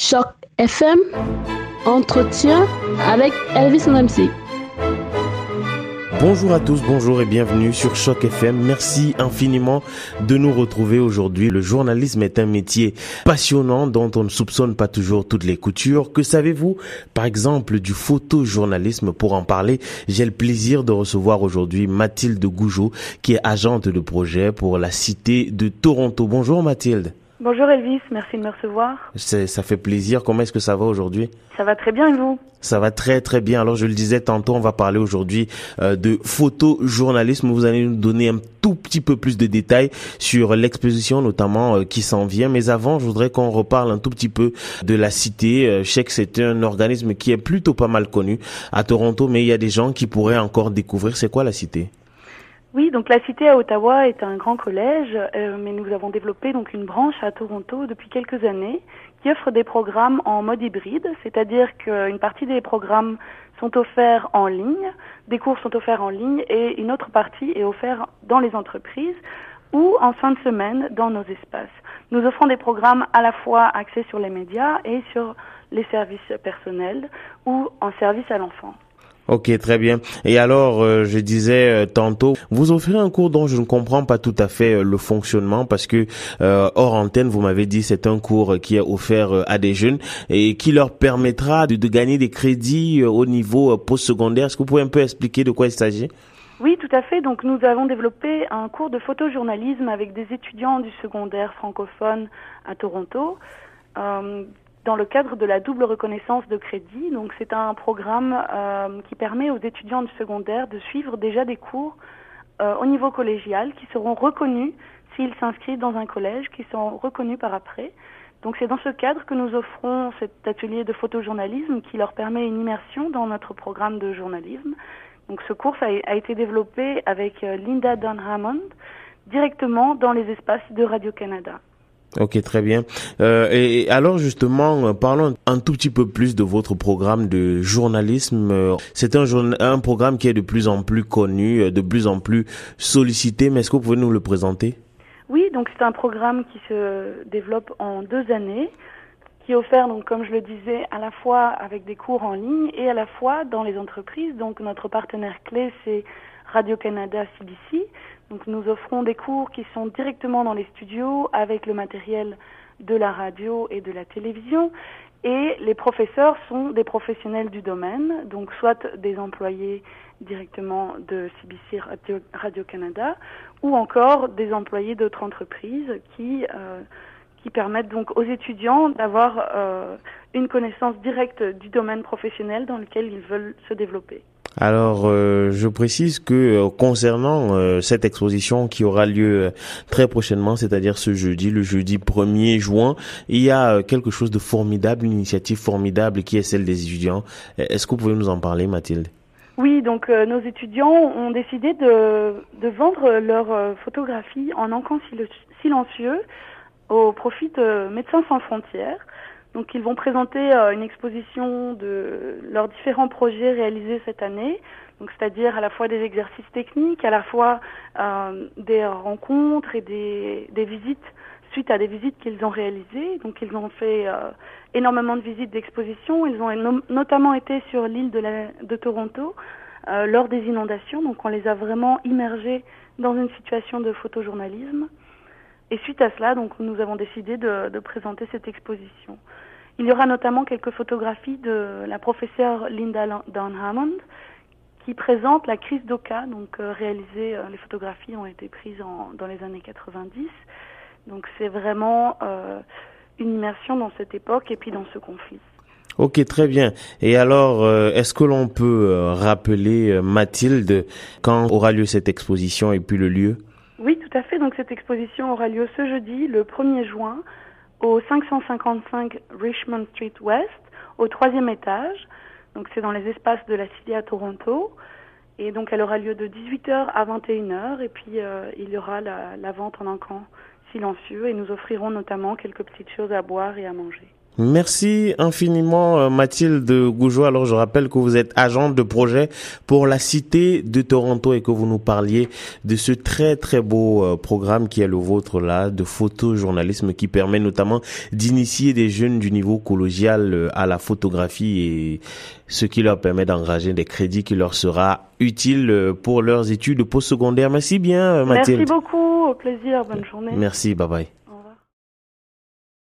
Choc FM, entretien avec Elvis MC. Bonjour à tous, bonjour et bienvenue sur Choc FM. Merci infiniment de nous retrouver aujourd'hui. Le journalisme est un métier passionnant dont on ne soupçonne pas toujours toutes les coutures. Que savez-vous, par exemple, du photojournalisme? Pour en parler, j'ai le plaisir de recevoir aujourd'hui Mathilde Gougeot, qui est agente de projet pour la cité de Toronto. Bonjour Mathilde. Bonjour Elvis, merci de me recevoir. Ça fait plaisir. Comment est-ce que ça va aujourd'hui? Ça va très bien et vous? Ça va très très bien. Alors je le disais tantôt, on va parler aujourd'hui euh, de photojournalisme. Vous allez nous donner un tout petit peu plus de détails sur l'exposition notamment euh, qui s'en vient. Mais avant, je voudrais qu'on reparle un tout petit peu de la cité. Euh, je sais que c'est un organisme qui est plutôt pas mal connu à Toronto, mais il y a des gens qui pourraient encore découvrir. C'est quoi la cité? Oui, donc la Cité à Ottawa est un grand collège, euh, mais nous avons développé donc une branche à Toronto depuis quelques années qui offre des programmes en mode hybride, c'est-à-dire qu'une partie des programmes sont offerts en ligne, des cours sont offerts en ligne et une autre partie est offerte dans les entreprises ou en fin de semaine dans nos espaces. Nous offrons des programmes à la fois axés sur les médias et sur les services personnels ou en service à l'enfant. Ok, très bien. Et alors, euh, je disais euh, tantôt, vous offrez un cours dont je ne comprends pas tout à fait euh, le fonctionnement parce que hors antenne, vous m'avez dit c'est un cours qui est offert à des jeunes et qui leur permettra de, de gagner des crédits au niveau postsecondaire. Est-ce que vous pouvez un peu expliquer de quoi il s'agit? Oui, tout à fait. Donc nous avons développé un cours de photojournalisme avec des étudiants du secondaire francophone à Toronto. Euh, dans le cadre de la double reconnaissance de crédit. Donc c'est un programme euh, qui permet aux étudiants du secondaire de suivre déjà des cours euh, au niveau collégial qui seront reconnus s'ils s'inscrivent dans un collège, qui seront reconnus par après. Donc c'est dans ce cadre que nous offrons cet atelier de photojournalisme qui leur permet une immersion dans notre programme de journalisme. Donc ce cours a, été développé avec euh, Linda Don Hammond directement dans les espaces de Radio-Canada. Ok, très bien. Euh, et alors justement, euh, parlons un tout petit peu plus de votre programme de journalisme. Euh, c'est un, un programme qui est de plus en plus connu, euh, de plus en plus sollicité, mais est-ce que vous pouvez nous le présenter? Oui, donc c'est un programme qui se développe en deux années, qui est offert, donc comme je le disais, à la fois avec des cours en ligne et à la fois dans les entreprises. Donc notre partenaire clé, c'est Radio-Canada CBC. Donc nous offrons des cours qui sont directement dans les studios avec le matériel de la radio et de la télévision. Et les professeurs sont des professionnels du domaine, donc soit des employés directement de CBC Radio-Canada ou encore des employés d'autres entreprises qui, euh, permettent donc aux étudiants d'avoir euh, une connaissance directe du domaine professionnel dans lequel ils veulent se développer. Alors, euh, je précise que euh, concernant euh, cette exposition qui aura lieu très prochainement, c'est-à-dire ce jeudi, le jeudi 1er juin, il y a quelque chose de formidable, une initiative formidable qui est celle des étudiants. Est-ce que vous pouvez nous en parler, Mathilde? Oui, donc nos étudiants ont décidé de, de vendre leurs photographies en encans silencieux au profit de Médecins sans frontières. Donc ils vont présenter euh, une exposition de leurs différents projets réalisés cette année, donc c'est-à-dire à la fois des exercices techniques, à la fois euh, des rencontres et des, visites suite à des visites qu'ils ont réalisées. Donc ils ont fait euh, énormément de visites d'exposition. Ils ont notamment été sur l'île de, Toronto lors des inondations. Donc on les a vraiment immergés dans une situation de photojournalisme. Et suite à cela, donc, nous avons décidé de, présenter cette exposition. Il y aura notamment quelques photographies de la professeure Linda Don Hammond qui présente la crise d'Oka. Donc, euh, euh, les photographies ont été prises en, dans les années 90. Donc, c'est vraiment euh, une immersion dans cette époque et puis dans ce conflit. Ok, très bien. Et alors, est-ce que l'on peut rappeler, Mathilde, quand aura lieu cette exposition et puis le lieu? Oui, tout à fait. Donc cette exposition aura lieu ce jeudi, le 1er juin, au 555 Richmond Street West, au troisième étage. Donc c'est dans les espaces de la Cité à Toronto. Et donc elle aura lieu de 18h à 21h. Et puis euh, il y aura la, la vente en encans silencieux et nous offrirons notamment quelques petites choses à boire et à manger. Merci infiniment euh, Mathilde Gougeot. Alors je rappelle que vous êtes agente de projet pour la cité de Toronto et que vous nous parliez de ce très très beau euh, programme qui est le vôtre là de photojournalisme qui permet notamment d'initier des jeunes du niveau collégial euh, à la photographie et ce qui leur permet d'engager des crédits qui leur sera utile pour leurs études postsecondaires. Merci bien Mathilde. Merci beaucoup, au plaisir, bonne journée. Merci, bye bye.